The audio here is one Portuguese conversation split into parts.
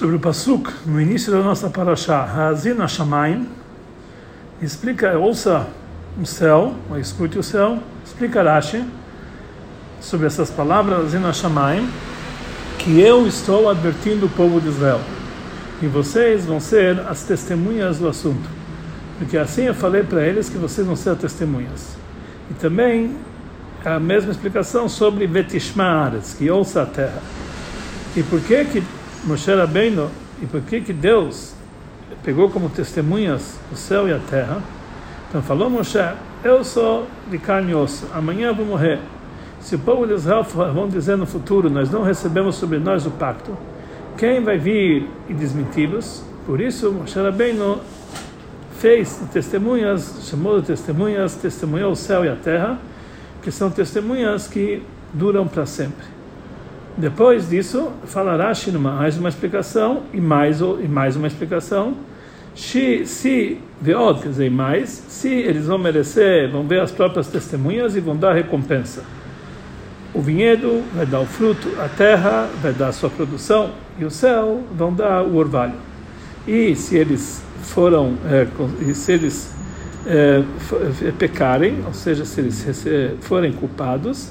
sobre o Pasuk, no início da nossa Parashá, Hazin Hashamayim, explica, ouça o céu, ou escute o céu, explica Rashi sobre essas palavras, Hazin Hashamayim, que eu estou advertindo o povo de Israel. E vocês vão ser as testemunhas do assunto. Porque assim eu falei para eles que vocês vão ser testemunhas. E também a mesma explicação sobre Vetishma que ouça a terra. E por que que Moshe Rabbeinu, e por que que Deus pegou como testemunhas o céu e a terra? Então falou Moshe, eu sou de carne e osso, amanhã vou morrer. Se o povo de Israel vão dizer no futuro, nós não recebemos sobre nós o pacto, quem vai vir e desmenti-los? Por isso Moshe Rabbeinu fez testemunhas, chamou de testemunhas, testemunhou o céu e a terra, que são testemunhas que duram para sempre. Depois disso, falará mais uma explicação e mais, e mais uma explicação. Se, se quer dizer, mais, se eles vão merecer, vão ver as próprias testemunhas e vão dar recompensa. O vinhedo vai dar o fruto, a terra vai dar a sua produção e o céu vão dar o orvalho. E se eles foram, é, se eles é, pecarem, ou seja, se eles forem culpados,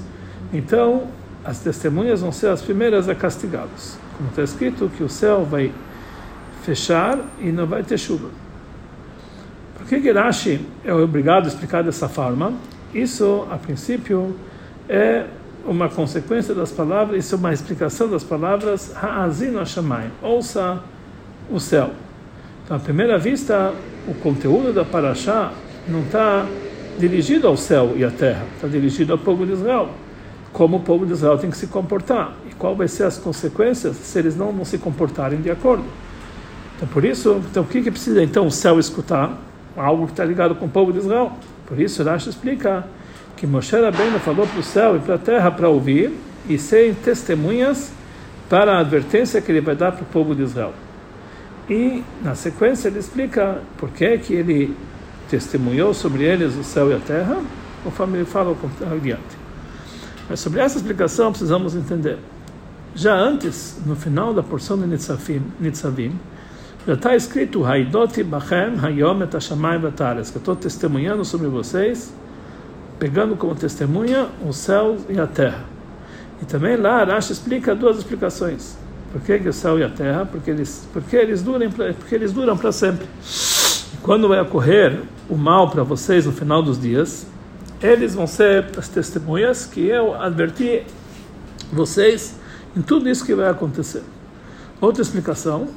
então as testemunhas vão ser as primeiras a castigá-los. Como está escrito que o céu vai fechar e não vai ter chuva. Por que Gerashi é obrigado a explicar dessa forma? Isso, a princípio, é uma consequência das palavras, isso é uma explicação das palavras Ha'azin Hashamayim, ouça o céu. Então, à primeira vista, o conteúdo da Parashá não está dirigido ao céu e à terra, está dirigido ao povo de Israel. Como o povo de Israel tem que se comportar e qual vai ser as consequências se eles não, não se comportarem de acordo. Então, por isso, então, o que, que precisa então o céu escutar? Algo que está ligado com o povo de Israel. Por isso, Rashi explica que Moshe Rabbeinu falou para o céu e para a terra para ouvir e serem testemunhas para a advertência que ele vai dar para o povo de Israel. E, na sequência, ele explica por que, que ele testemunhou sobre eles o céu e a terra, conforme ele fala adiante. Mas sobre essa explicação precisamos entender. Já antes, no final da porção de Nitzavim, Nitzavim já está escrito Haidoti Bachem Hayom et Hashamayim que eu estou testemunhando sobre vocês, pegando como testemunha o céu e a terra. E também lá Arash explica duas explicações. Por que, que o céu e a terra? Porque eles, porque eles duram, porque eles duram para sempre. E quando vai ocorrer o mal para vocês no final dos dias, eles vão ser as testemunhas que eu adverti vocês em tudo isso que vai acontecer. Outra explicação,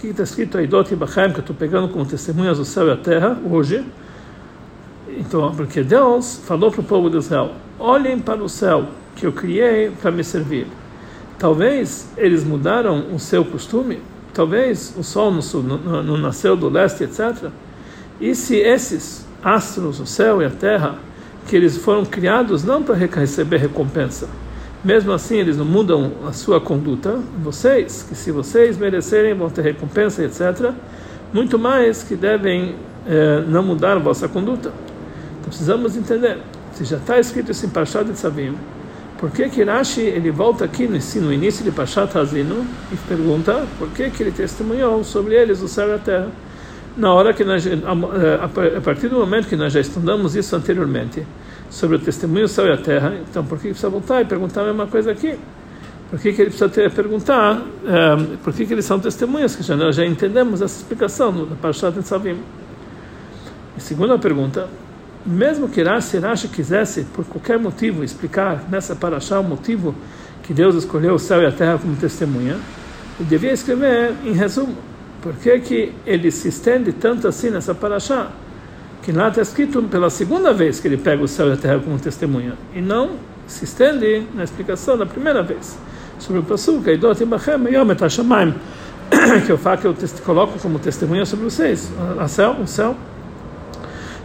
que está escrito aí, Dot Bachaim, que eu estou pegando como testemunhas do céu e a terra, hoje. Então, porque Deus falou para o povo de Israel: olhem para o céu que eu criei para me servir. Talvez eles mudaram o seu costume, talvez o sol não, não nasceu do leste, etc. E se esses astros, o céu e a terra, que eles foram criados não para receber recompensa, mesmo assim eles não mudam a sua conduta, vocês, que se vocês merecerem vão ter recompensa, etc., muito mais que devem eh, não mudar a vossa conduta. Então precisamos entender, se já está escrito isso em de Tzavim, por que que Rashi ele volta aqui no, no início de Pashat Hazino e pergunta por que que ele testemunhou sobre eles o céu e a terra? Na hora que nós, a partir do momento que nós já estudamos isso anteriormente, sobre o testemunho do céu e a terra, então por que precisa voltar e perguntar a mesma coisa aqui? Por que, que ele precisa ter, perguntar um, por que, que eles são testemunhas? Que já, nós já entendemos essa explicação no Parashat Savim. E segunda pergunta, mesmo que Rashi, Rashi quisesse, por qualquer motivo, explicar nessa paraxá o motivo que Deus escolheu o céu e a terra como testemunha, ele devia escrever em resumo. Por que, que ele se estende tanto assim nessa paraxá? Que lá está escrito pela segunda vez que ele pega o céu e a terra como testemunha, e não se estende na explicação da primeira vez. Sobre o Pasuk, que eu falo que eu coloco como testemunha sobre vocês, o céu, o céu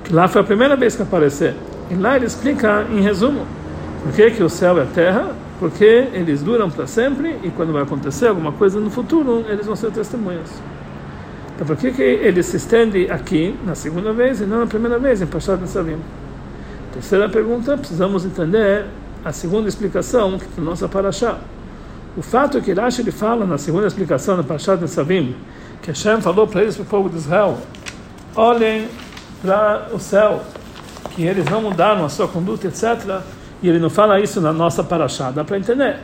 que lá foi a primeira vez que apareceu. E lá ele explica, em resumo, por que, que o céu é a terra, porque eles duram para sempre e quando vai acontecer alguma coisa no futuro, eles vão ser testemunhas. Então, por que, que ele se estende aqui na segunda vez e não na primeira vez em Pashat Nesavim? Terceira pergunta, precisamos entender a segunda explicação que nossa Parashá. O fato é que Rashi ele fala na segunda explicação da Pashat de Savim, que Hashem falou para eles, para o povo de Israel, olhem para o céu, que eles não mudaram a sua conduta, etc. E ele não fala isso na nossa Parashá. Dá para entender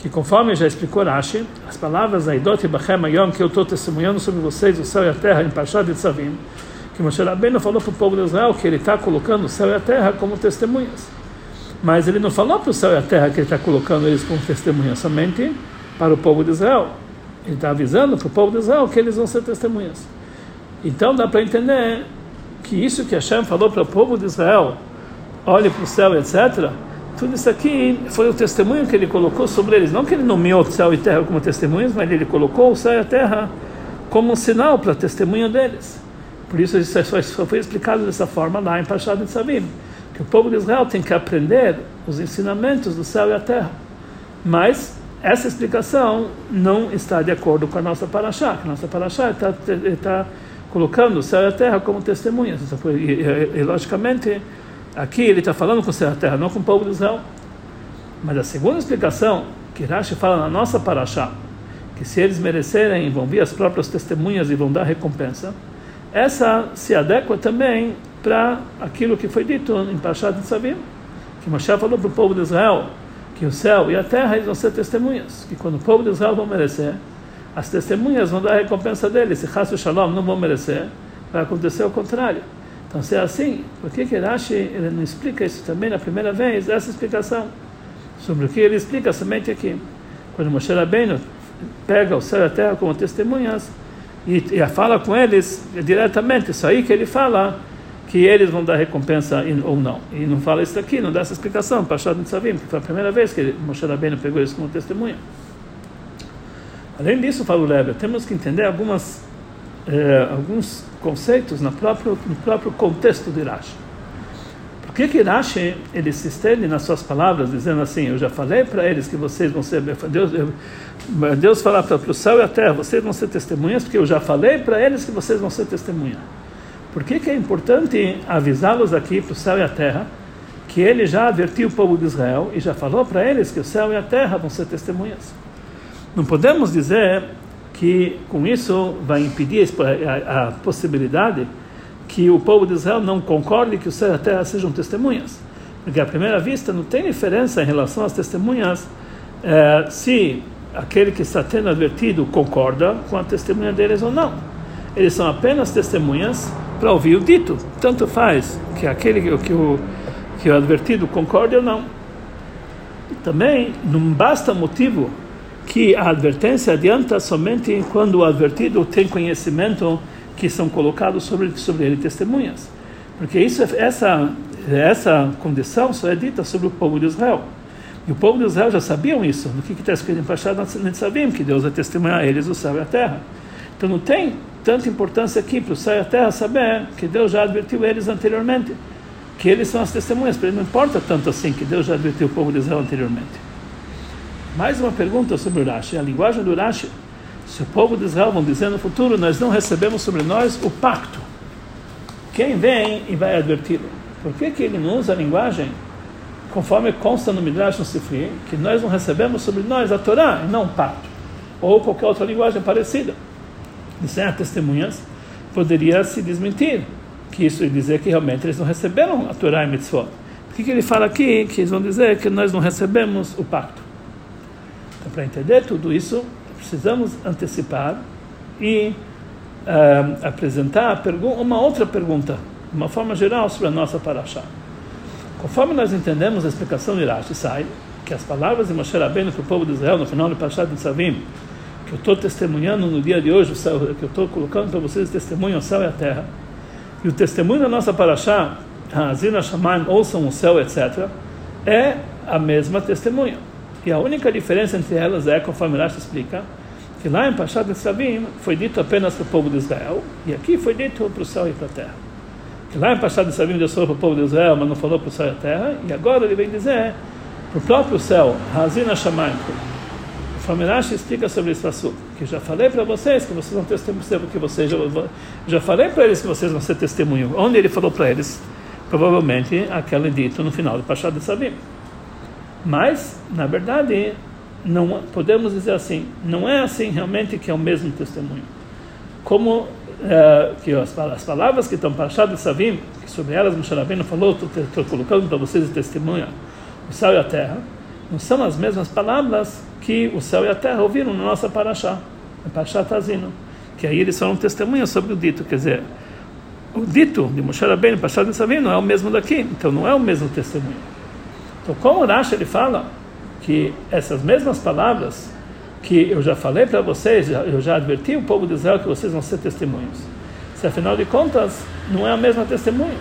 que conforme já explicou Rashi, as palavras Aidot e Bachem Ayom, que eu estou testemunhando sobre vocês, o céu e a terra, em Pashat de Savim, que Moshe Rabbeinu falou para o povo de Israel que ele está colocando o céu e a terra como testemunhas. Mas ele não falou para o céu e a terra que ele está colocando eles como testemunhas, somente para o povo de Israel. Ele está avisando para o povo de Israel que eles vão ser testemunhas. Então dá para entender que isso que Hashem falou para o povo de Israel, olhe para o céu, etc., tudo isso aqui foi o testemunho que ele colocou sobre eles. Não que ele nomeou céu e terra como testemunhas, mas ele colocou o céu e a terra como um sinal para testemunho deles. Por isso isso só foi explicado dessa forma lá em Pashat de Savim que o povo de Israel tem que aprender os ensinamentos do céu e a terra. Mas essa explicação não está de acordo com a nossa que a nossa paraxá está, está colocando o céu e a terra como testemunhas. E, e, e logicamente, aqui ele está falando com e a terra, não com o povo de Israel. Mas a segunda explicação, que Rashi fala na nossa paraxá, que se eles merecerem, vão vir as próprias testemunhas e vão dar recompensa, essa se adequa também para aquilo que foi dito em Pashat de Savim, que Moshe falou para o povo de Israel que o céu e a terra eles vão ser testemunhas, que quando o povo de Israel vão merecer, as testemunhas vão dar a recompensa deles, se Hasso Shalom não vão merecer, vai acontecer o contrário. Então, se é assim, por que que Rashi ele não explica isso também na primeira vez, essa explicação? Sobre o que ele explica somente aqui. Quando Moshe Rabbeinu pega o céu e a terra como testemunhas e, e fala com eles diretamente, isso aí que ele fala, que eles vão dar recompensa ou não. E não fala isso aqui, não dá essa explicação, Pachad Nitzavim, porque foi a primeira vez que Moshe Rabbeinu pegou isso como testemunha. Além disso, fala o Leber, temos que entender algumas, eh, alguns conceitos no próprio, no próprio contexto de Rashi. Por que que Rashi, ele se estende nas suas palavras, dizendo assim, eu já falei para eles que vocês vão ser, Deus, Deus fala para o céu e a terra, vocês vão ser testemunhas, porque eu já falei para eles que vocês vão ser testemunhas. Por que, que é importante avisá-los aqui para o céu e a terra que ele já advertiu o povo de Israel e já falou para eles que o céu e a terra vão ser testemunhas? Não podemos dizer que com isso vai impedir a, a possibilidade que o povo de Israel não concorde que o céu e a terra sejam testemunhas. Porque à primeira vista não tem diferença em relação às testemunhas eh, se aquele que está tendo advertido concorda com a testemunha deles ou não. Eles são apenas testemunhas para ouvir o dito. Tanto faz que aquele que o, que o advertido concorde ou não. Também não basta motivo que a advertência adianta somente quando o advertido tem conhecimento que são colocados sobre, sobre ele testemunhas. Porque isso, essa, essa condição só é dita sobre o povo de Israel. E o povo de Israel já sabiam isso. No que está escrito em Pashat Nitzavim, que Deus vai testemunhar a eles o céu e a terra. Então não tem tanta importância aqui para o céu e a terra saber que Deus já advertiu eles anteriormente, que eles são as testemunhas, para ele não importa tanto assim que Deus já advertiu o povo de Israel anteriormente. Mais uma pergunta sobre o Rashi, a linguagem do Rashi. Se o povo de Israel vão dizer no futuro, nós não recebemos sobre nós o pacto. Quem vem e vai adverti-lo? Por que, que ele não usa a linguagem conforme consta no Midrash no Sifri, que nós não recebemos sobre nós a Torá e não o pacto? Ou qualquer outra linguagem parecida? disser testemunhas, poderia se desmentir, que isso dizer que realmente eles não receberam a Torá e Mitzvot. Por que, que ele fala aqui que eles vão dizer que nós não recebemos o pacto? Então, para entender tudo isso, precisamos antecipar e uh, apresentar uma outra pergunta, de uma forma geral, sobre a nossa paraxá. Conforme nós entendemos a explicação de Rashi, sai que as palavras de Moshe Rabbeinu para o povo de Israel no final do Parashat de Savim que eu estou testemunhando no dia de hoje, que eu estou colocando para vocês testemunho o céu e a terra, e o testemunho da nossa paraxá, Hazina Shamaim, ouçam o céu, etc., é a mesma testemunha. E a única diferença entre elas é, conforme Rashi explica, que lá em Pashat de Savim foi dito apenas para o povo de Israel, e aqui foi dito para o céu e para a terra. Que lá em Pashat de Savim Deus falou para o povo de Israel, mas não falou para o céu e a terra, e agora ele vem dizer para o próprio céu, Hazina Shamaim, Famirashi explica sobre esse assunto, que já falei para vocês que vocês vão testemunhar, que vocês já, já falei para eles que vocês vão ser testemunho. Onde ele falou para eles? Provavelmente aquele dito no final do Pachá de Sabim. Mas, na verdade, não podemos dizer assim, não é assim realmente que é o mesmo testemunho. Como é, que as, as, palavras que estão para de Savim, que sobre elas Moshe Rabbeinu falou, estou colocando para vocês de testemunha o céu e a terra, não são as mesmas palavras que o céu e a terra ouviram na nossa Parashá, na Parashá Tazino, que aí eles foram testemunhas sobre o dito, quer dizer, o dito de Moshe Rabbeinu, Parashá de Savim, não é o mesmo daqui, então não é o mesmo testemunho. Então, como Rashi ele fala que essas mesmas palavras que eu já falei para vocês, eu já adverti o povo de Israel que vocês vão ser testemunhos. Se afinal de contas não é a mesma testemunha.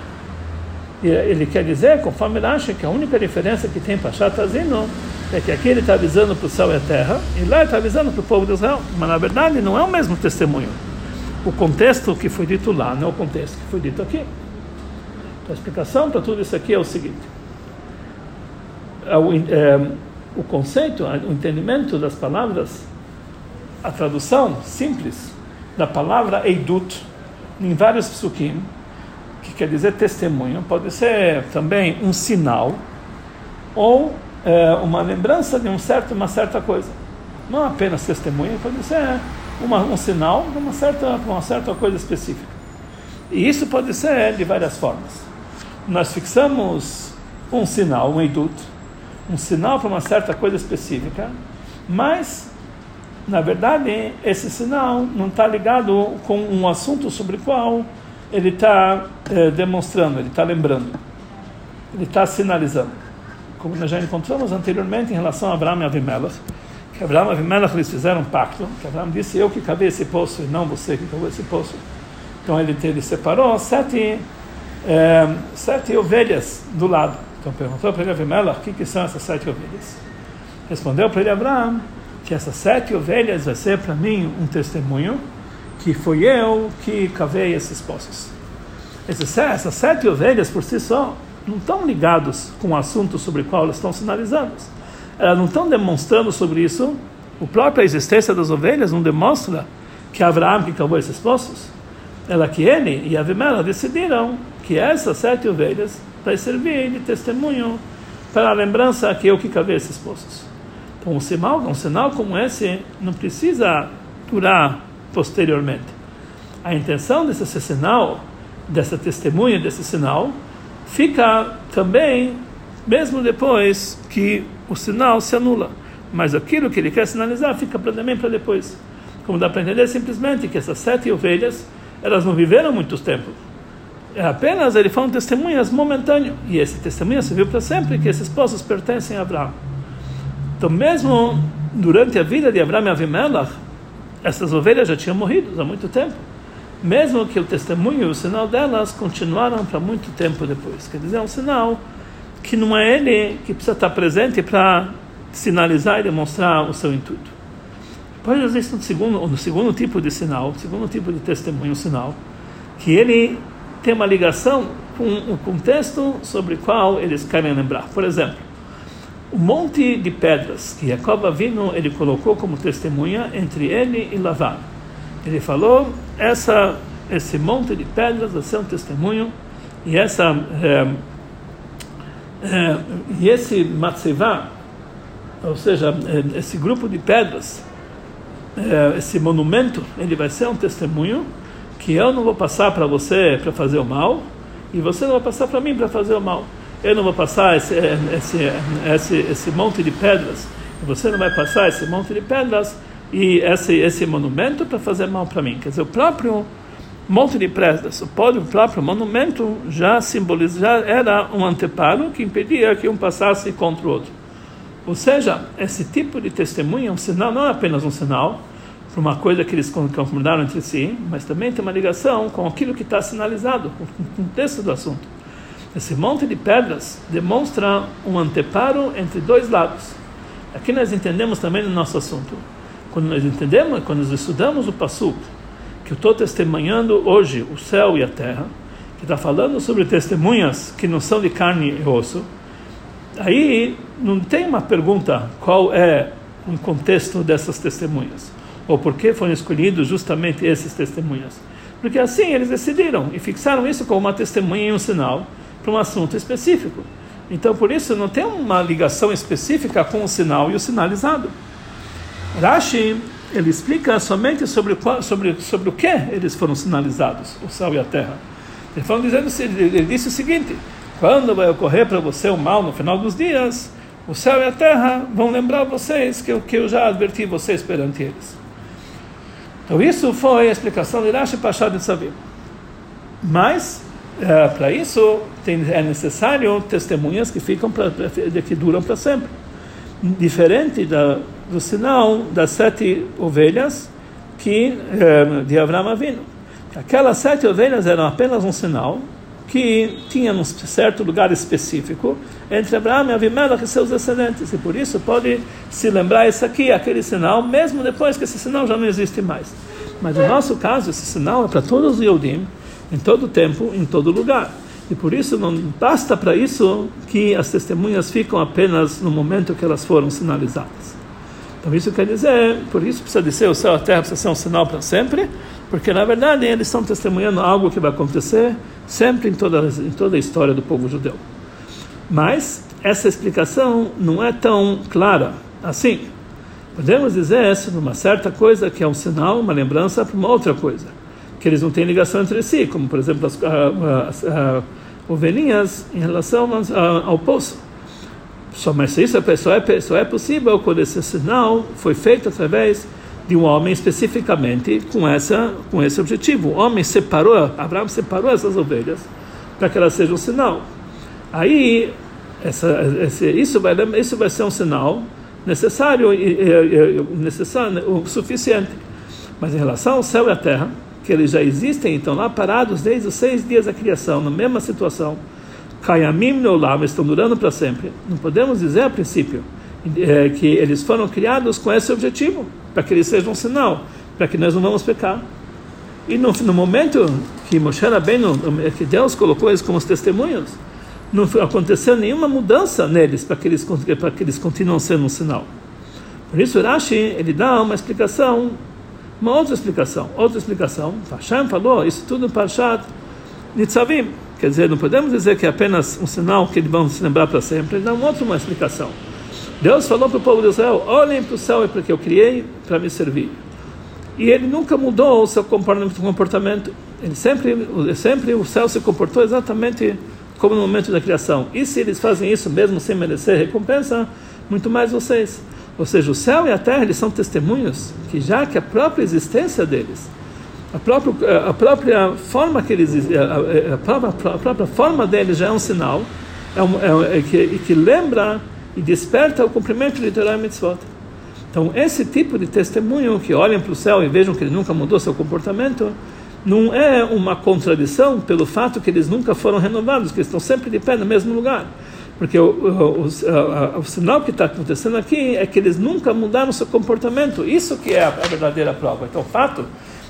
Ele quer dizer, conforme acha, que a única diferença que tem para Shatazino é que aqui ele está avisando para o céu e a terra, e lá ele está avisando para o povo de Israel. Mas na verdade não é o mesmo testemunho. O contexto que foi dito lá não é o contexto que foi dito aqui. Então, a explicação para tudo isso aqui é o seguinte: o conceito, o entendimento das palavras, a tradução simples da palavra Eidut em vários psukim, que quer dizer testemunho, pode ser também um sinal ou é, uma lembrança de um certo, uma certa coisa. Não apenas testemunho, pode ser uma, um sinal de uma certa, uma certa coisa específica. E isso pode ser de várias formas. Nós fixamos um sinal, um Eidut, um sinal para uma certa coisa específica, mas, na verdade, esse sinal não está ligado com um assunto sobre o qual ele está eh, demonstrando, ele está lembrando, ele está sinalizando. Como nós já encontramos anteriormente em relação a Abraão e Avimelech, que Abraão e Avimelech eles fizeram um pacto, que Abraão disse, eu que cavei esse poço e não você que cavou esse poço. Então ele, ele separou sete, eh, sete ovelhas do lado então perguntou para ele Avimelech, o que, que são essas sete ovelhas? Respondeu para ele Abraão que essas sete ovelhas vai ser para mim um testemunho que foi eu que cavei esses poços. essas sete ovelhas por si só não estão ligados com o assunto sobre o qual elas estão sinalizadas. Elas não estão demonstrando sobre isso. A própria existência das ovelhas não demonstra que Abraão que cavou esses poços. Ela que ele e Avimela decidiram que essas sete ovelhas vai servir de testemunho para a lembrança que eu que cavei esses poços. Então, um sinal, um sinal como esse não precisa durar posteriormente. A intenção desse sinal, dessa testemunha desse sinal, fica também mesmo depois que o sinal se anula. Mas aquilo que ele quer sinalizar fica também para depois. Como dá para entender simplesmente que essas sete ovelhas, elas não viveram muito tempo é apenas ele foram testemunhas momentâneas e esse testemunho serviu para sempre que esses poços pertencem a Abraão. Então, mesmo durante a vida de Abraão e Avimelech, essas ovelhas já tinham morrido há muito tempo. Mesmo que o testemunho e o sinal delas continuaram para muito tempo depois. Quer dizer, é um sinal que não é ele que precisa estar presente para sinalizar e demonstrar o seu intuito. Depois existe um segundo, um segundo tipo de sinal, um segundo tipo de testemunho, um sinal, que ele tem uma ligação com o contexto sobre o qual eles querem lembrar. Por exemplo, o monte de pedras que Jacob Avino ele colocou como testemunha entre ele e Lavan. Ele falou: essa esse monte de pedras vai ser um testemunho e essa é, é, e esse matzevá, ou seja, esse grupo de pedras, é, esse monumento, ele vai ser um testemunho que eu não vou passar para você para fazer o mal e você não vai passar para mim para fazer o mal. Eu não vou passar esse, esse, esse, esse monte de pedras e você não vai passar esse monte de pedras e esse, esse monumento para fazer mal para mim. Quer dizer, o próprio monte de pedras, o próprio monumento já simboliza, já era um anteparo que impedia que um passasse contra o outro. Ou seja, esse tipo de testemunho é um sinal, não é apenas um sinal, para uma coisa que eles concordaram entre si, mas também tem uma ligação com aquilo que está sinalizado, com o contexto do assunto. Esse monte de pedras demonstra um anteparo entre dois lados. Aqui nós entendemos também no nosso assunto. Quando nós entendemos, quando nós estudamos o Passuk, que eu estou testemunhando hoje o céu e a terra, que está falando sobre testemunhas que não são de carne e osso, aí não tem uma pergunta qual é o contexto dessas testemunhas ou por que foram escolhidos justamente esses testemunhas. Porque assim eles decidiram e fixaram isso como uma testemunha e um sinal para um assunto específico. Então, por isso, não tem uma ligação específica com o sinal e o sinalizado. Rashi ele explica somente sobre, sobre, sobre o que eles foram sinalizados, o céu e a terra. Ele, falou, dizendo, ele disse o seguinte: quando vai ocorrer para você o mal no final dos dias, o céu e a terra vão lembrar vocês que, que eu já adverti vocês perante eles. Então isso foi a explicação de Rashi Pachad de Savim. Mas é, para isso tem, é necessário testemunhas que ficam pra, que duram para sempre. Diferente da, do sinal das sete ovelhas que é, de Abraão Avino. Aquelas sete ovelhas eram apenas um sinal que tinha um certo lugar específico entre Abraão e Avimelech e seus descendentes. E por isso pode se lembrar isso aqui, aquele sinal, mesmo depois que esse sinal já não existe mais. Mas no nosso caso, esse sinal é para todos os Yodim, em todo tempo, em todo lugar. E por isso não basta para isso que as testemunhas ficam apenas no momento que elas foram sinalizadas. Então isso quer dizer, por isso precisa descer o céu a terra, precisa ser um sinal para sempre, porque na verdade eles estão testemunhando algo que vai acontecer sempre em toda, em toda a história do povo judeu. Mas essa explicação não é tão clara assim. Podemos dizer sobre uma certa coisa que é um sinal, uma lembrança para uma outra coisa que eles não têm ligação entre si, como por exemplo as, as, as ovelhinhas em relação ao poço. Só, mas isso é, só, é, só é possível quando esse sinal foi feito através de um homem especificamente com essa com esse objetivo. O homem separou, Abraão separou essas ovelhas para que elas sejam um sinal. Aí essa, esse, isso vai isso vai ser um sinal necessário necessário o suficiente. Mas em relação ao céu e à terra que eles já existem, estão lá parados desde os seis dias da criação, na mesma situação. Kayamim Neolam estão durando para sempre. Não podemos dizer a princípio é, que eles foram criados com esse objetivo, para que eles sejam um sinal, para que nós não vamos pecar. E no, no momento que Moshe Rabbeinu, que Deus colocou eles como testemunhos, não aconteceu nenhuma mudança neles para que eles para que eles continuem sendo um sinal. Por isso Rashi ele dá uma explicação uma outra explicação, outra explicação. Hashem falou isso tudo no Parshat Nitzavim. Quer dizer, não podemos dizer que é apenas um sinal que eles vão se lembrar para sempre. Ele dá uma outra uma explicação. Deus falou para o povo de Israel: olhem para o céu, é porque eu criei para me servir. E ele nunca mudou o seu comportamento. Ele sempre, sempre o céu se comportou exatamente como no momento da criação. E se eles fazem isso mesmo sem merecer recompensa, muito mais vocês. Ou seja, o céu e a terra eles são testemunhos que já que a própria existência deles, a própria, a própria forma que eles, a, própria, a própria forma deles já é um sinal, é, um, é, é que, que, lembra e desperta o cumprimento de Torah e Mitzvot. Então, esse tipo de testemunho que olham para o céu e vejam que ele nunca mudou seu comportamento, não é uma contradição pelo fato que eles nunca foram renovados, que estão sempre de pé no mesmo lugar. Porque o, o, o, o sinal que está acontecendo aqui é que eles nunca mudaram seu comportamento. Isso que é a, a verdadeira prova. Então, o fato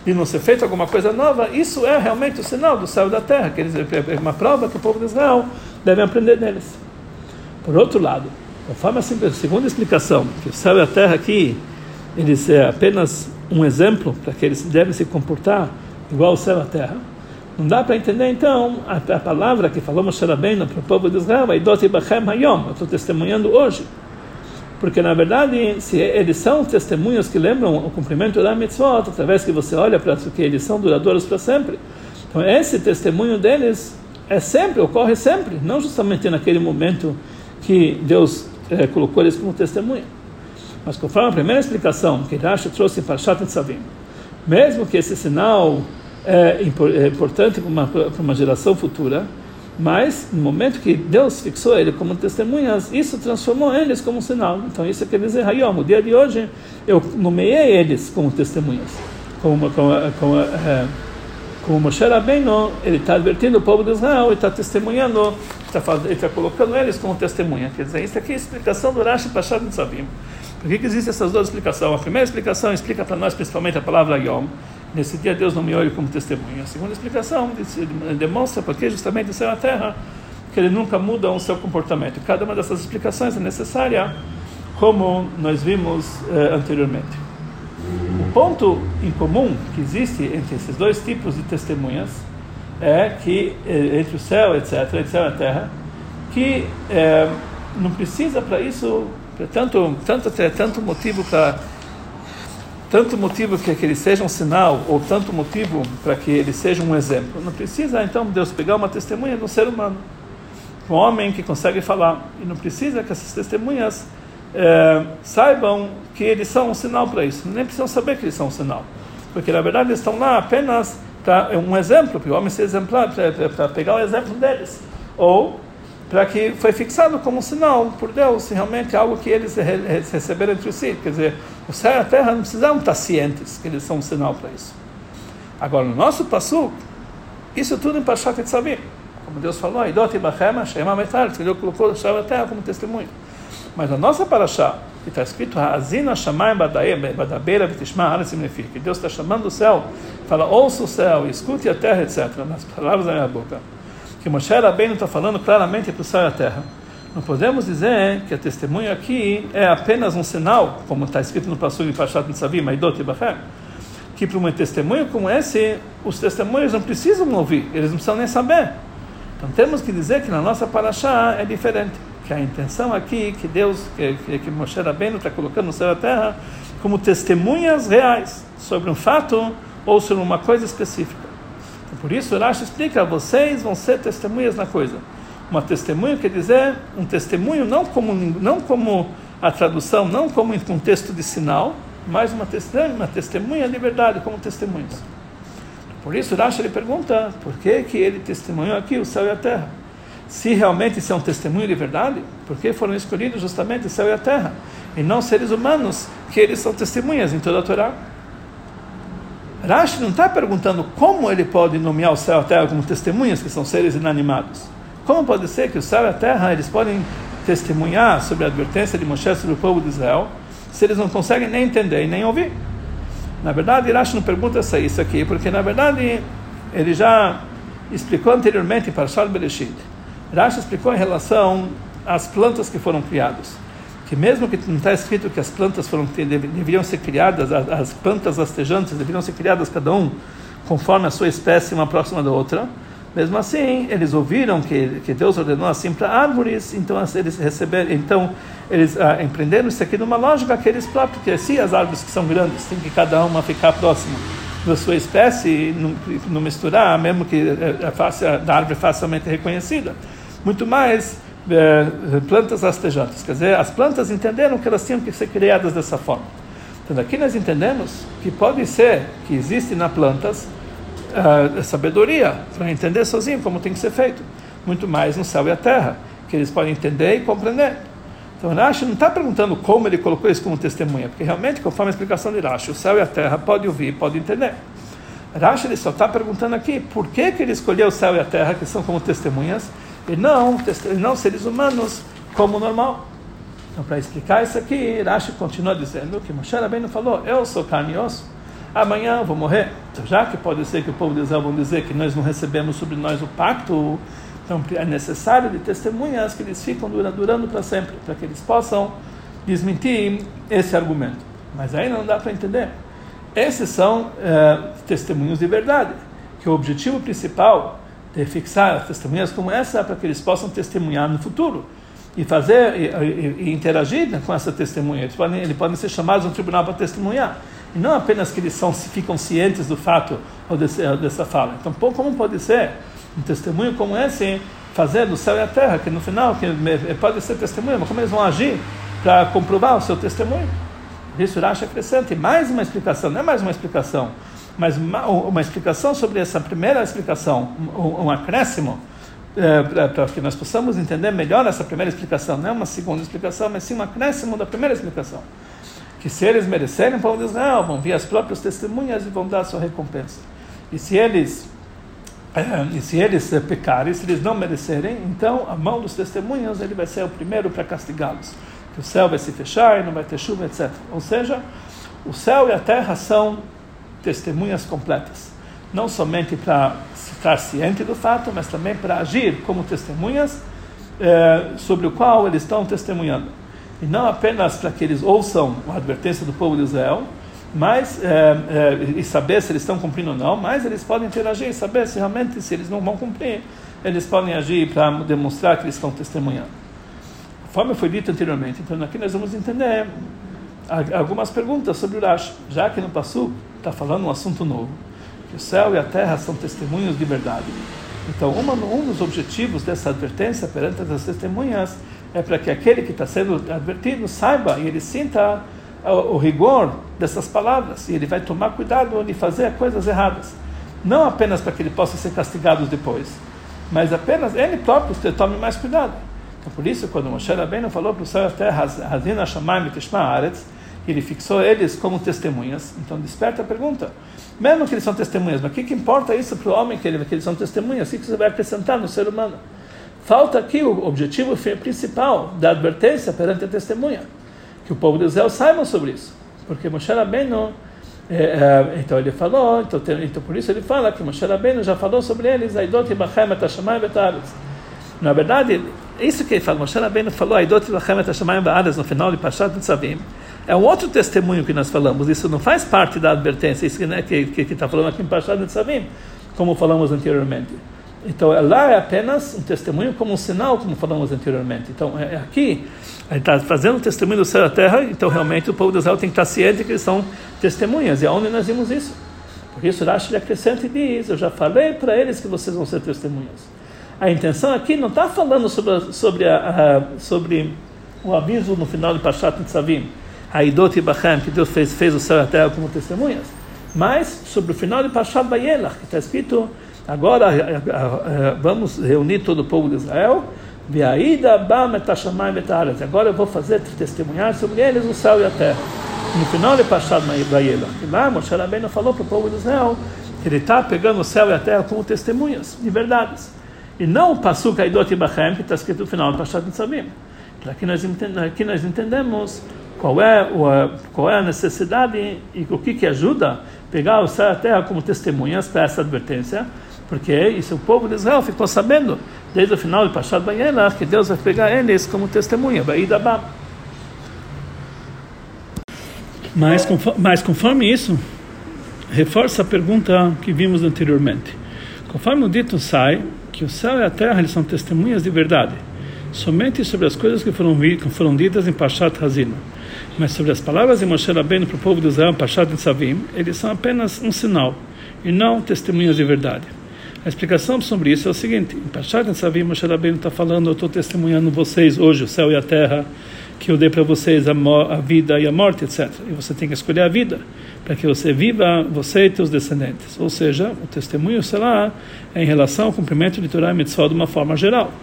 de não ser feito alguma coisa nova, isso é realmente o sinal do céu e da terra, que eles, é, é uma prova que o povo de Israel deve aprender deles. Por outro lado, conforme a segunda explicação, que o céu e a terra aqui, eles é apenas um exemplo para que eles devem se comportar igual o céu e a terra, não dá para entender então a, a, palavra que falou Moshe Rabbeinu para o povo de Israel, Eidot Ibachem Hayom, eu estou testemunhando hoje. Porque na verdade, se eles são testemunhos que lembram o cumprimento da mitzvot, através que você olha para que eles são duradouros para sempre. Então esse testemunho deles é sempre, ocorre sempre, não justamente naquele momento que Deus eh, colocou eles como testemunha. Mas conforme a primeira explicação que Rashi trouxe em Parshat Nitzavim, mesmo que esse sinal é, é importante para uma, para uma geração futura, mas no momento que Deus fixou ele como testemunhas, isso transformou eles como sinal. Então isso quer dizer, Hayom, o dia de hoje eu nomeei eles como testemunhas. Como, como, como, é, como Moshe Rabbeinu, ele está advertindo o povo de Israel e está testemunhando, está ele está colocando eles como testemunha. Quer dizer, isso aqui é a explicação do Rashi Pachad Nitzavim. Por que, que existem essas duas explicações? A primeira explicação explica para nós principalmente a palavra Yom, Nesse dia Deus nomeou ele como testemunha. A segunda explicação demonstra porque justamente o céu e a terra que ele nunca muda o seu comportamento. Cada uma dessas explicações é necessária, como nós vimos eh, anteriormente. O ponto em comum que existe entre esses dois tipos de testemunhas é que eh, entre o céu, etc., entre o céu e a terra, que eh, não precisa para isso tanto tanto tanto motivo para tanto motivo que, que ele seja um sinal, ou tanto motivo para que ele seja um exemplo. Não precisa, então, Deus pegar uma testemunha de um ser humano, um homem que consegue falar. E não precisa que essas testemunhas é, saibam que eles são um sinal para isso. Nem precisam saber que eles são um sinal. Porque, na verdade, eles estão lá apenas para um exemplo, para o homem ser exemplar, para pegar o exemplo deles. Ou para que foi fixado como sinal por Deus, realmente algo que eles receberam entre si. Quer dizer, o céu e a terra não precisavam estar cientes que eles são um sinal para isso. Agora, no nosso passo, isso tudo em Pashat Etzavim. Como Deus falou, Idot Ibachem Hashem Ametar, Deus colocou o céu e a terra como testemunho. Mas a nossa Parashá, que está escrito, que Deus está chamando o céu, fala, ouça o céu, escute a terra, etc., nas palavras da minha boca que Moshe Rabbeinu está falando claramente para o céu e a terra. Não podemos dizer que a testemunha aqui é apenas um sinal, como está escrito no de Pashat Nitzavim, Maidot e Bachem, que para um testemunho como esse, os testemunhos não precisam ouvir, eles não precisam nem saber. Então temos que dizer que na nossa Parashá é diferente, que a intenção aqui, que Deus, que, que, que Moshe Rabbeinu está colocando no céu e terra, como testemunhas reais sobre um fato ou sobre uma coisa específica. Por isso, Rashi explica: vocês vão ser testemunhas na coisa. Uma testemunha quer dizer um testemunho não como não como a tradução, não como em contexto de sinal, mas uma testemunha, uma testemunha de verdade, como testemunhas. Por isso, Rashi ele pergunta: por que que ele testemunhou aqui o céu e a terra? Se realmente isso é um testemunho de verdade, por que foram escolhidos justamente o céu e a terra e não seres humanos que eles são testemunhas em toda a Torá? Rashi não está perguntando como ele pode nomear o céu e a terra como testemunhas, que são seres inanimados. Como pode ser que o céu e a terra eles podem testemunhar sobre a advertência de Moshe sobre o povo de Israel, se eles não conseguem nem entender e nem ouvir? Na verdade, Rashi não pergunta isso aqui, porque na verdade ele já explicou anteriormente para Shal Bereshit. Rashi explicou em relação às plantas que foram criadas. Que mesmo que não está escrito que as plantas foram deveriam ser criadas, as plantas rastejantes deveriam ser criadas cada um conforme a sua espécie uma próxima da outra, mesmo assim eles ouviram que, que Deus ordenou assim para árvores, então eles receberam, então eles ah, empreenderam isso aqui numa lógica que eles próprios, que se as árvores que são grandes tem que cada uma ficar próxima da sua espécie, não, não misturar, mesmo que a, eh, face, a árvore facilmente reconhecida, muito mais é, plantas rastejantes. Quer dizer, as plantas entenderam que elas tinham que ser criadas dessa forma. Então, aqui nós entendemos que pode ser que existe na plantas uh, sabedoria para entender sozinho como tem que ser feito. Muito mais no céu e a terra, que eles podem entender e compreender. Então, Rashi não está perguntando como ele colocou isso como testemunha, porque realmente, conforme a explicação de Rashi, o céu e a terra podem ouvir, podem entender. Rashi ele só está perguntando aqui por que, que ele escolheu o céu e a terra, que são como testemunhas, e não, não seres humanos como normal. Então, para explicar isso aqui, Rashi continua dizendo que Moshe Rabbeinu falou, eu sou carne e osso, amanhã vou morrer. Então, já que pode ser que o povo de Israel vão dizer que nós não recebemos sobre nós o pacto, então é necessário de testemunhas que eles ficam durando, para sempre, para que eles possam desmentir esse argumento. Mas aí não dá para entender. Esses são é, testemunhos de verdade, que o objetivo principal fixar testemunhas como essa para que eles possam testemunhar no futuro e fazer e, e, e interagir com essa testemunha. Eles podem, eles podem ser chamados no tribunal para testemunhar. E não apenas que eles são, ficam cientes do fato ou desse, dessa fala. Então, como pode ser um testemunho como esse fazer do céu e a terra, que no final que pode ser testemunha, mas como eles vão agir para comprovar o seu testemunho? Isso Rashi acrescenta. E mais uma explicação, não é mais uma explicação mas uma, uma explicação sobre essa primeira explicação, um, um acréscimo, é, para que nós possamos entender melhor essa primeira explicação, não é uma segunda explicação, mas sim um acréscimo da primeira explicação. Que se eles merecerem, o povo de Israel vão vir as próprias testemunhas e vão dar a sua recompensa. E se eles é, e se eles pecarem, se eles não merecerem, então a mão dos testemunhas ele vai ser o primeiro para castigá-los. Que o céu vai se fechar e não vai ter chuva, etc. Ou seja, o céu e a terra são testemunhas completas. Não somente para estar ciente do fato, mas também para agir como testemunhas eh, sobre o qual eles estão testemunhando. E não apenas para que eles ouçam a advertência do povo de Israel, mas eh, eh, e saber se eles estão cumprindo ou não, mas eles podem interagir e saber se realmente se eles não vão cumprir, eles podem agir para demonstrar que eles estão testemunhando. Conforme foi dito anteriormente, então aqui nós vamos entender algumas perguntas sobre o Rashi, já que no Passu está falando um assunto novo, que o céu e a terra são testemunhos de verdade. Então, uma, um dos objetivos dessa advertência perante as testemunhas é para que aquele que está sendo advertido saiba e ele sinta o, o rigor dessas palavras e ele vai tomar cuidado de fazer coisas erradas. Não apenas para que ele possa ser castigado depois, mas apenas ele próprio tome mais cuidado. Então, por isso, quando Moshe Rabbeinu falou para o céu e a terra, Hazina Shamayim Tishma Aretz, ele fixou eles como testemunhas. Então, desperta a pergunta. Mesmo que eles são testemunhas, mas o que, que importa isso para o homem que, ele, que eles são testemunhas? O que você vai acrescentar no ser humano? Falta aqui o objetivo principal da advertência perante a testemunha, que o povo de Israel saiba sobre isso. Porque Moshe Rabbeinu, é, é, então ele falou, então, então, por isso ele fala que Moshe Rabbeinu já falou sobre eles, Hashamayim Na verdade, isso que ele fala, Moshe Rabbeinu falou, Hashamayim no final de Pashat Nitzavim, é um outro testemunho que nós falamos. Isso não faz parte da advertência, isso né, que está que, que tá falando aqui em Pashat Nitzavim, como falamos anteriormente. Então, lá é apenas um testemunho como um sinal, como falamos anteriormente. Então, é, é aqui, ele está fazendo um testemunho do céu e da terra, então realmente o povo de Israel tem que estar ciente que eles são testemunhas. E aonde nós vimos isso? Por isso, Rashi acrescenta e diz: Eu já falei para eles que vocês vão ser testemunhas. A intenção aqui não está falando sobre, sobre, a, a, sobre o aviso no final de Nitzavim Aidot e Bachem, que Deus fez, fez o céu e a terra como testemunhas, mas sobre o final de Pashat Bayelach, que está escrito, agora vamos reunir todo o povo de Israel, agora eu vou fazer testemunhar sobre eles o céu e a terra. No final de Pashat Bayelach, lá Moshe Rabbeinu falou para o povo de Israel que ele está pegando o céu e a terra como testemunhas de verdades. E não o Pasuk Aidot e Bachem, que está escrito no final de Pashat Nitzavim. Aqui nós, aqui nós entendemos qual é, qual é a necessidade e o que, que ajuda pegar o céu e a terra como testemunhas para essa advertência, porque isso o povo de Israel ficou sabendo desde o final de Pashat Bayelach que Deus vai pegar eles como testemunha, Baidabam. Mas, mas conforme isso, reforça a pergunta que vimos anteriormente. Conforme o dito sai, que o céu e a terra eles são testemunhas de verdade, somente sobre as coisas que foram, que foram ditas em Pashat Hazina. Mas sobre as palavras de Moshe Rabbeinu para o povo de Israel, Pashat Savim, eles são apenas um sinal e não testemunhas de verdade. A explicação sobre isso é o seguinte: em Pashat Savim, Moshe Rabbeinu está falando, eu estou testemunhando vocês hoje, o céu e a terra, que eu dei para vocês a, a, vida e a morte, etc. E você tem que escolher a vida para que você viva, você e seus descendentes. Ou seja, o testemunho, sei lá, é em relação ao cumprimento de Torah e Mitzvah de uma forma geral.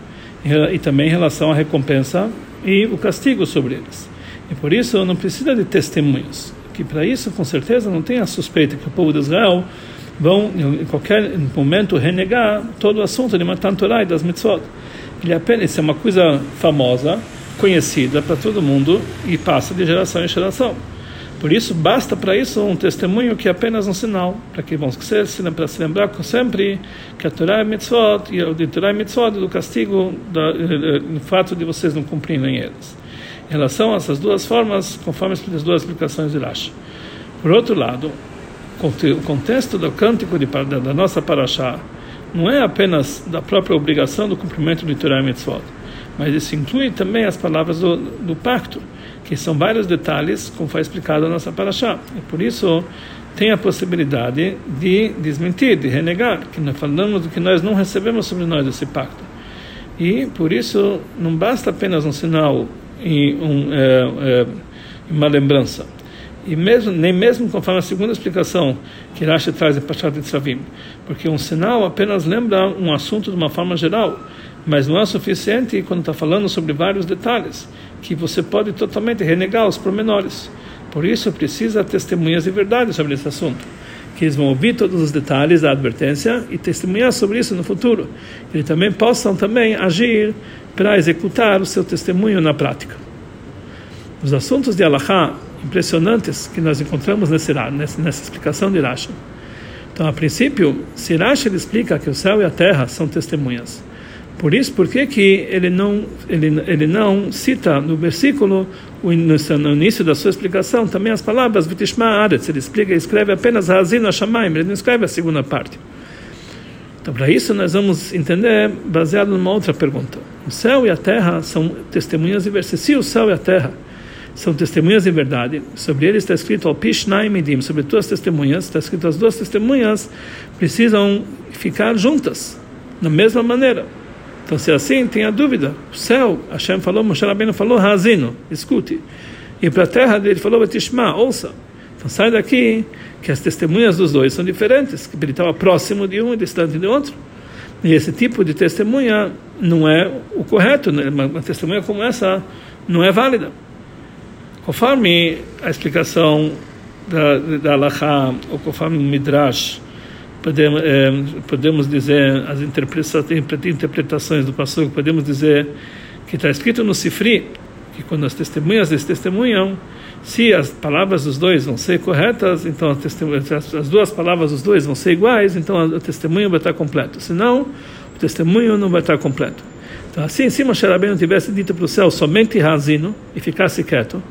E, e também em relação à recompensa e o castigo sobre eles. E por isso não precisa de testemunhos. Que para isso, com certeza, não tem a suspeita que o povo de Israel vão, em qualquer momento, renegar todo o assunto de Matan Torah e das mitzvot. Ele apenas, isso é uma coisa famosa, conhecida para todo mundo e passa de geração em geração. Por isso, basta para isso um testemunho que é apenas um sinal, para que vão esquecer, para se lembrar sempre que a Torá é mitzvot, e de Torá é mitzvot do castigo, do eh, eh, fato de vocês não cumprirem eles em relação a essas duas formas, conforme as duas explicações de Rashi. Por outro lado, o contexto do cântico de, da, nossa paraxá não é apenas da própria obrigação do cumprimento do Torah e Mitzvot, mas isso inclui também as palavras do, do pacto, que são vários detalhes, como foi explicado na nossa paraxá. E por isso tem a possibilidade de desmentir, de renegar, que nós falamos que nós não recebemos sobre nós esse pacto. E por isso não basta apenas um sinal e um, é, é, uma lembrança. E mesmo, nem mesmo conforme a segunda explicação que Rashi traz em Pachat Tzavim, porque um sinal apenas lembra um assunto de uma forma geral, mas não é suficiente quando está falando sobre vários detalhes, que você pode totalmente renegar os pormenores. Por isso precisa testemunhas de verdade sobre esse assunto, que eles vão ouvir todos os detalhes da advertência e testemunhar sobre isso no futuro. E também possam também agir para executar o seu testemunho na prática. Os assuntos de Allahá impressionantes que nós encontramos nesse, nessa, nessa explicação de Rashi. Então, a princípio, se Rashi explica que o céu e a terra são testemunhas, por isso, por que, que ele, não, ele, ele não cita no versículo, no início da sua explicação, também as palavras Vitishma Aretz? Ele explica, escreve apenas Hazina Shamaim, ele não escreve a segunda parte. Então, para isso, nós vamos entender baseado numa outra pergunta. O céu e a terra são testemunhas diversas. Se o céu e a terra são testemunhas de verdade. Sobre eles está escrito Al Medim, sobre duas testemunhas, está escrito as duas testemunhas precisam ficar juntas, da mesma maneira. Então, se é assim, tem a dúvida. O céu, Hashem falou, Moshe Rabbeinu falou, Hazino, escute. E para a terra ele falou, Betishma, ouça. Então, sai daqui que as testemunhas dos dois são diferentes, que ele estava próximo de um e distante do outro. E esse tipo de testemunha não é o correto, né? uma testemunha como essa não é válida. Conforme a explicação da, da Alaha, ou conforme o Midrash, podemos, é, podemos dizer, as interpretações do Passuco, podemos dizer que está escrito no Sifri, que quando as testemunhas testemunham, se as palavras dos dois vão ser corretas, então as, as duas palavras dos dois vão ser iguais, então o testemunho vai estar completo. Senão, o testemunho não vai estar completo. Então, assim, se Moshe Rabbeinu tivesse dito para o céu somente Razino e ficasse quieto,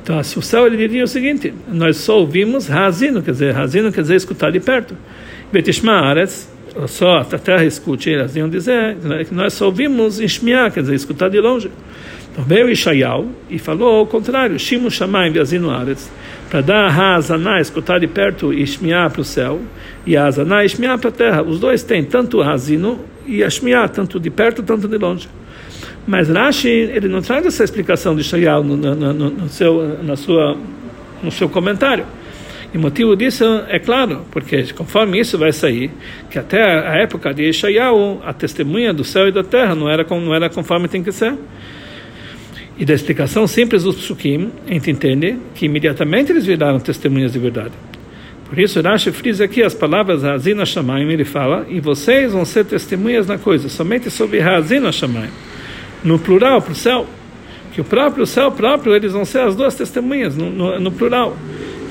então se o céu ele diria o seguinte: nós só ouvimos Razino, quer dizer, Razino quer dizer escutar de perto. Betishma Aretz, só a terra escute, eles iam dizer que nós só ouvimos Ishmiá, quer dizer, escutar de longe. Então veio Ishayal e falou o contrário, Shimu Shamayim Yazinu Aretz, para dar a Hazaná, escutar de perto e Ishmiá para o céu, e a Hazaná e Ishmiá para a terra. Os dois têm tanto Hazino e Ashmiá, tanto de perto, tanto de longe. Mas Rashi, ele não traz essa explicação de Ishayal no, no, no, no, seu, na sua, no seu comentário. E o motivo disso é claro, porque conforme isso vai sair, que até a época de Ishayal, a testemunha do céu e da terra não era, não era conforme tem que ser. E da explicação simples dos psukim, a gente entende que imediatamente eles viraram testemunhas de verdade. Por isso, Rashi frisa aqui as palavras Hazina Shamayim, ele fala, e vocês vão ser testemunhas na coisa, somente sobre Hazina Shamayim. No plural, para o céu. Que o próprio céu próprio, eles vão ser as duas testemunhas, no, no, no plural.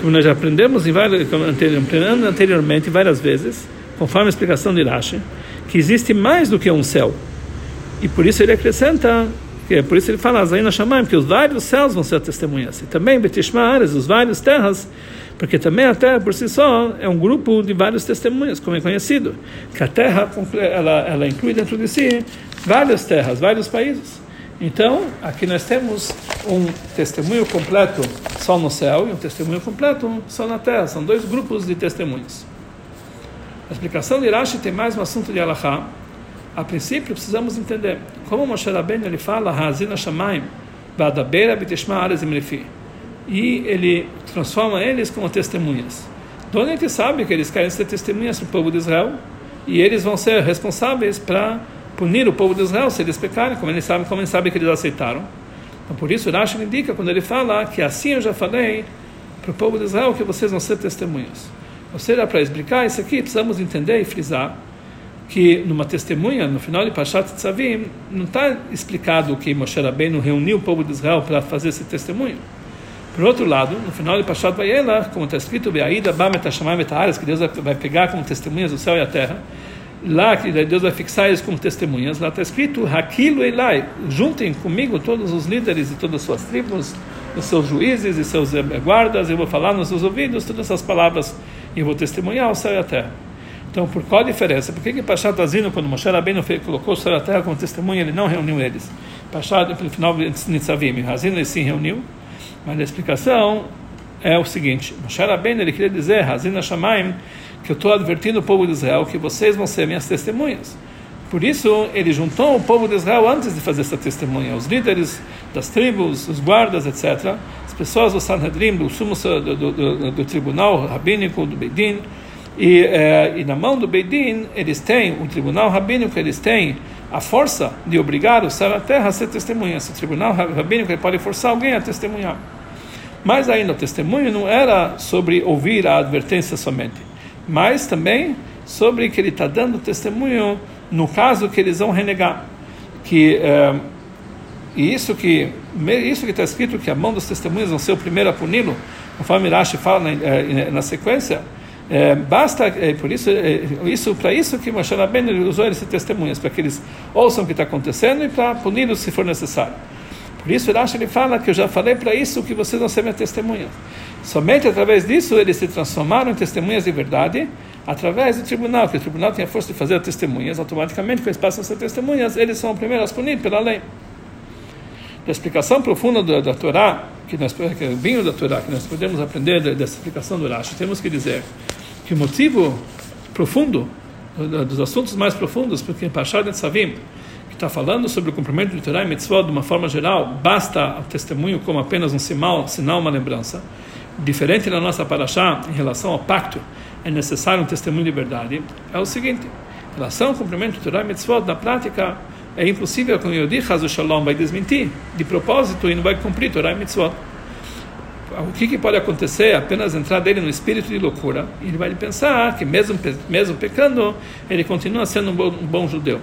Como nós já aprendemos em várias, anteriormente, várias vezes, conforme a explicação de Rashi, que existe mais do que um céu. E por isso ele acrescenta que é por isso ele fala, Azaina Shamayim, que os vários céus vão ser testemunhas. E também Betishma Ares, os vários terras, porque também a terra por si só é um grupo de vários testemunhas, como é conhecido. Que a terra ela, ela inclui dentro de si várias terras, vários países. Então, aqui nós temos um testemunho completo só no céu e um testemunho completo só na terra. São dois grupos de testemunhos. A explicação de Rashi tem mais um assunto de Allahá, a princípio precisamos entender como Moshe Rabbeinu ele fala Hazina Shamaim Vadabeira Bitishma Lefi e ele transforma eles como testemunhas. Então a gente sabe que eles querem ser testemunhas para o povo de Israel e eles vão ser responsáveis para punir o povo de Israel se eles pecarem, como eles sabem, como eles sabem que eles aceitaram. Então por isso Rashi indica quando ele fala que assim eu já falei para o povo de Israel que vocês vão ser testemunhas. Ou seja, para explicar isso aqui precisamos entender e frisar que numa testemunha, no final de Pashat Tzavim, não está explicado que Moshe Rabbeinu reuniu o povo de Israel para fazer esse testemunho. Por outro lado, no final de Pashat Vayela, como está escrito, Beaida Bametashamai Metahares, que Deus vai pegar como testemunhas o céu e a terra, lá que Deus vai fixar eles como testemunhas, lá está escrito, Hakilo Elai, juntem comigo todos os líderes de todas as suas tribos, os seus juízes e seus guardas, eu vou falar nos seus ouvidos todas essas palavras e eu vou testemunhar o céu e a terra. Então, por qual a diferença? Por que que Pashat Azino, quando Moshe Rabbeinu colocou o céu a terra como testemunha, ele não reuniu eles? Pashat, no final de Nitzavim, Azino ele sim reuniu, mas a explicação é o seguinte, Moshe Rabbeinu, ele queria dizer, Hazina Shamaim, que eu estou advertindo o povo de Israel que vocês vão ser minhas testemunhas. Por isso, ele juntou o povo de Israel antes de fazer essa testemunha, os líderes das tribos, os guardas, etc., as pessoas do Sanhedrin, do sumo do, do, do, tribunal rabínico, do Beidin, e, eh, e na mão do Beidin, eles têm, o tribunal rabínico, eles têm a força de obrigar o céu e a terra a ser testemunha. Esse tribunal rabínico ele pode forçar alguém a testemunhar. Mas ainda o testemunho não era sobre ouvir a advertência somente, mas também sobre que ele está dando testemunho no caso que eles vão renegar. Que, eh, e isso que isso que está escrito, que a mão dos testemunhos vão ser o primeiro a puni-lo, conforme Rashi fala na, eh, na sequência, é, basta, é, por isso, é, isso para isso que Moshe Rabbeinu usou esses testemunhas, para que eles ouçam o que está acontecendo e para puni-los se for necessário. Por isso, Rashi ele fala que eu já falei para isso que vocês não são minhas testemunhas. Somente através disso eles se transformaram em testemunhas de verdade, através do tribunal, que o tribunal tem a força de fazer testemunhas, automaticamente, quando eles passam a ser testemunhas, eles são os primeiros punir pela lei. A explicação profunda da, da Torá que nós que é vinho da Torá, que nós podemos aprender dessa explicação do Rashi, temos que dizer que o motivo profundo dos assuntos mais profundos, porque em Pashad Savim, que está falando sobre o cumprimento do Torá e Mitzvot de uma forma geral, basta o testemunho como apenas um sinal, sinal uma lembrança. Diferente da nossa Parashá, em relação ao pacto, é necessário um testemunho de verdade. É o seguinte: em relação ao cumprimento do Torá e Mitzvot, na prática, é impossível que o Yodi Hazu Shalom vai desmentir de propósito e não vai cumprir Torá e Mitzvot. O que, que pode acontecer? Apenas entrar dele no espírito de loucura ele vai pensar que mesmo mesmo pecando ele continua sendo um bom, um bom judeu.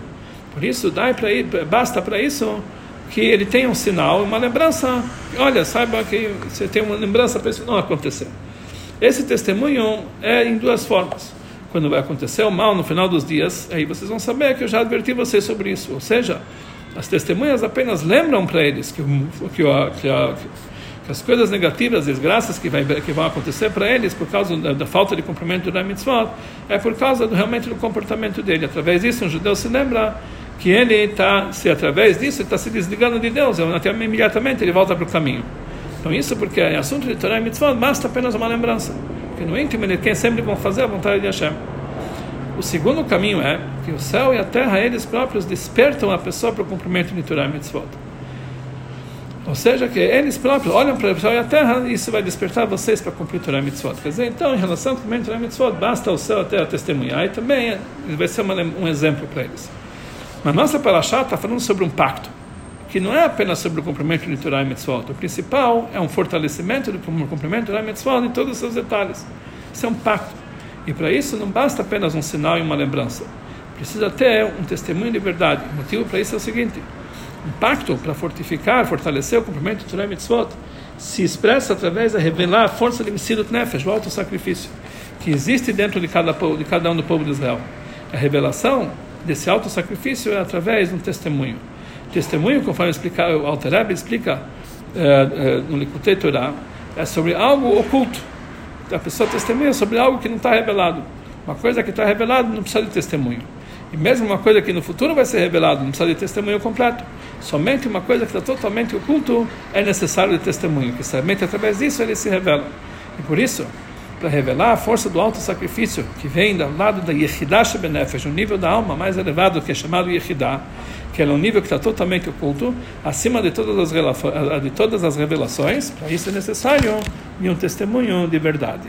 Por isso, dá para ir, basta para isso que ele tenha um sinal, uma lembrança. Olha, saiba que você tem uma lembrança para isso não acontecer. Esse testemunho é em duas formas quando vai acontecer o mal no final dos dias, aí vocês vão saber que eu já adverti vocês sobre isso. Ou seja, as testemunhas apenas lembram para eles que, que, que, que, as coisas negativas, desgraças que, vai, que vão acontecer para eles por causa da, da, falta de cumprimento da mitzvot, é por causa do, realmente do comportamento dele. Através disso, um judeu se lembra que ele está, se através disso, está se desligando de Deus, até imediatamente ele volta para o caminho. Então, isso porque é assunto de Torah e mitzvot, basta apenas uma lembrança que no íntimo ele quer sempre vão fazer a vontade de Hashem. O segundo caminho é que o céu e a terra, eles próprios, despertam a pessoa para o cumprimento de Torah e Mitzvot. Ou seja, que eles próprios olham para o céu e a terra e isso vai despertar vocês para cumprir Torah e Mitzvot. Quer dizer, então, em relação ao cumprimento de Torah e Mitzvot, basta o céu e a terra testemunhar e também vai ser uma, um exemplo para eles. Mas nossa Parashá está falando sobre um pacto que não é apenas sobre o cumprimento de Torah e Mitzvot. O principal é um fortalecimento do cumprimento de Torah e Mitzvot em todos os seus detalhes. Isso é um pacto. E para isso não basta apenas um sinal e uma lembrança. Precisa ter um testemunho de verdade. O motivo para isso é o seguinte: um pacto para fortificar, fortalecer o cumprimento de Torah e Mitzvot se expressa através de revelar a força de Messidut Nefesh, o alto sacrifício, que existe dentro de cada, de cada um do povo de Israel. A revelação desse alto sacrifício é através de um testemunho testemunho, conforme explica, o Alter explica é, é, no Likutei Torah, é sobre algo oculto. A pessoa testemunha sobre algo que não está revelado. Uma coisa que está revelada não precisa de testemunho. E mesmo uma coisa que no futuro vai ser revelada, não precisa de testemunho completo. Somente uma coisa que está totalmente oculto é necessário de testemunho, que somente através disso ele se revela. E por isso, para revelar a força do alto sacrifício que vem do lado da Yehidah Shebenefesh, o nível da alma mais elevado que é chamado Yehidah, que é um nível que está totalmente oculto, acima de todas as, de todas as revelações, para isso é necessário um testemunho de verdade.